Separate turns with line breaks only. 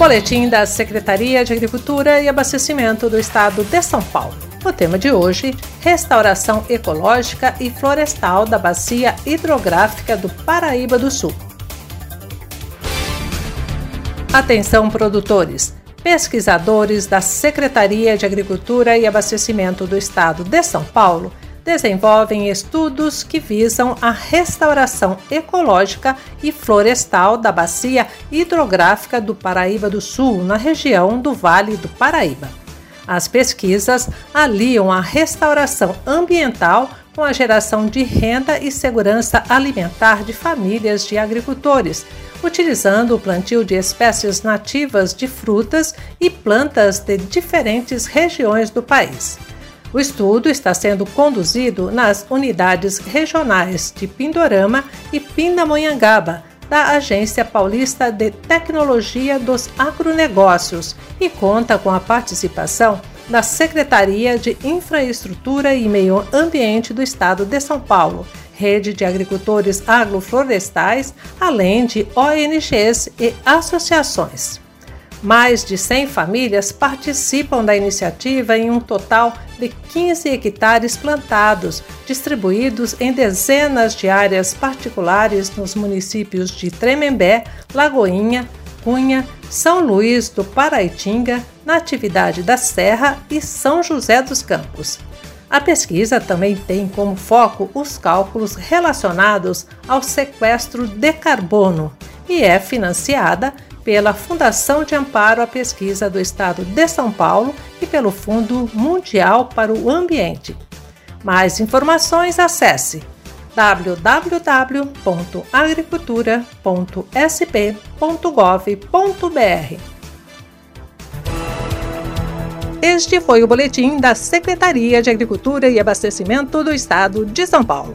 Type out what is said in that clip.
Boletim da Secretaria de Agricultura e Abastecimento do Estado de São Paulo. O tema de hoje: restauração ecológica e florestal da bacia hidrográfica do Paraíba do Sul. Atenção, produtores! Pesquisadores da Secretaria de Agricultura e Abastecimento do Estado de São Paulo desenvolvem estudos que visam a restauração ecológica e florestal da bacia hidrográfica do Paraíba do Sul, na região do Vale do Paraíba. As pesquisas aliam a restauração ambiental com a geração de renda e segurança alimentar de famílias de agricultores, utilizando o plantio de espécies nativas de frutas e plantas de diferentes regiões do país. O estudo está sendo conduzido nas unidades regionais de Pindorama e Pindamonhangaba, da Agência Paulista de Tecnologia dos Agronegócios, e conta com a participação da Secretaria de Infraestrutura e Meio Ambiente do Estado de São Paulo, Rede de Agricultores Agroflorestais, além de ONGs e associações. Mais de 100 famílias participam da iniciativa em um total de 15 hectares plantados, distribuídos em dezenas de áreas particulares nos municípios de Tremembé, Lagoinha, Cunha, São Luís do Paraitinga, Natividade da Serra e São José dos Campos. A pesquisa também tem como foco os cálculos relacionados ao sequestro de carbono e é financiada pela Fundação de Amparo à Pesquisa do Estado de São Paulo e pelo Fundo Mundial para o Ambiente. Mais informações acesse www.agricultura.sp.gov.br. Este foi o boletim da Secretaria de Agricultura e Abastecimento do Estado de São Paulo.